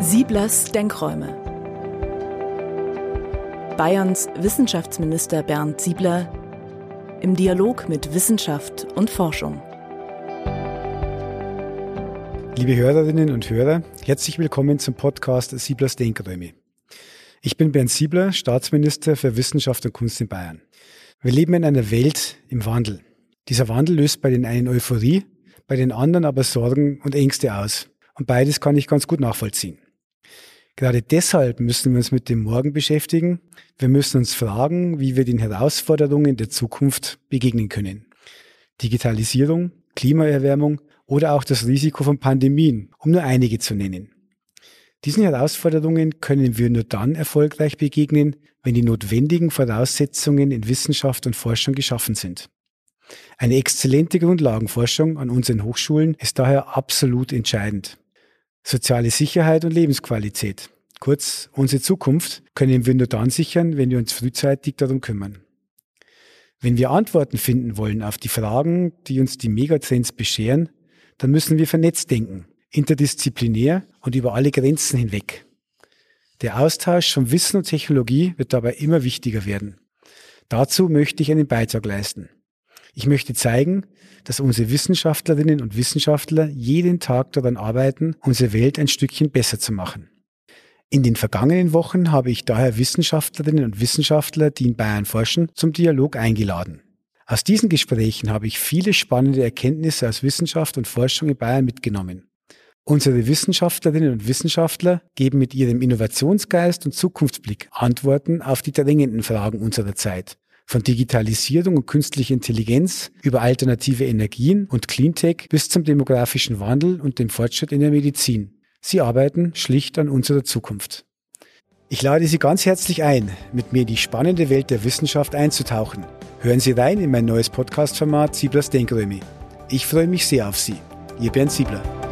Sieblers Denkräume. Bayerns Wissenschaftsminister Bernd Siebler im Dialog mit Wissenschaft und Forschung. Liebe Hörerinnen und Hörer, herzlich willkommen zum Podcast Sieblers Denkräume. Ich bin Bernd Siebler, Staatsminister für Wissenschaft und Kunst in Bayern. Wir leben in einer Welt im Wandel. Dieser Wandel löst bei den einen Euphorie, bei den anderen aber Sorgen und Ängste aus. Und beides kann ich ganz gut nachvollziehen. Gerade deshalb müssen wir uns mit dem Morgen beschäftigen. Wir müssen uns fragen, wie wir den Herausforderungen der Zukunft begegnen können. Digitalisierung, Klimaerwärmung oder auch das Risiko von Pandemien, um nur einige zu nennen. Diesen Herausforderungen können wir nur dann erfolgreich begegnen, wenn die notwendigen Voraussetzungen in Wissenschaft und Forschung geschaffen sind. Eine exzellente Grundlagenforschung an unseren Hochschulen ist daher absolut entscheidend. Soziale Sicherheit und Lebensqualität, kurz unsere Zukunft, können wir nur dann sichern, wenn wir uns frühzeitig darum kümmern. Wenn wir Antworten finden wollen auf die Fragen, die uns die Megatrends bescheren, dann müssen wir vernetzt denken, interdisziplinär und über alle Grenzen hinweg. Der Austausch von Wissen und Technologie wird dabei immer wichtiger werden. Dazu möchte ich einen Beitrag leisten. Ich möchte zeigen, dass unsere Wissenschaftlerinnen und Wissenschaftler jeden Tag daran arbeiten, unsere Welt ein Stückchen besser zu machen. In den vergangenen Wochen habe ich daher Wissenschaftlerinnen und Wissenschaftler, die in Bayern forschen, zum Dialog eingeladen. Aus diesen Gesprächen habe ich viele spannende Erkenntnisse aus Wissenschaft und Forschung in Bayern mitgenommen. Unsere Wissenschaftlerinnen und Wissenschaftler geben mit ihrem Innovationsgeist und Zukunftsblick Antworten auf die drängenden Fragen unserer Zeit von Digitalisierung und künstlicher Intelligenz über alternative Energien und Cleantech bis zum demografischen Wandel und dem Fortschritt in der Medizin. Sie arbeiten schlicht an unserer Zukunft. Ich lade Sie ganz herzlich ein, mit mir in die spannende Welt der Wissenschaft einzutauchen. Hören Sie rein in mein neues Podcast-Format Sieblers Denkräume. Ich freue mich sehr auf Sie. Ihr Bernd Siebler.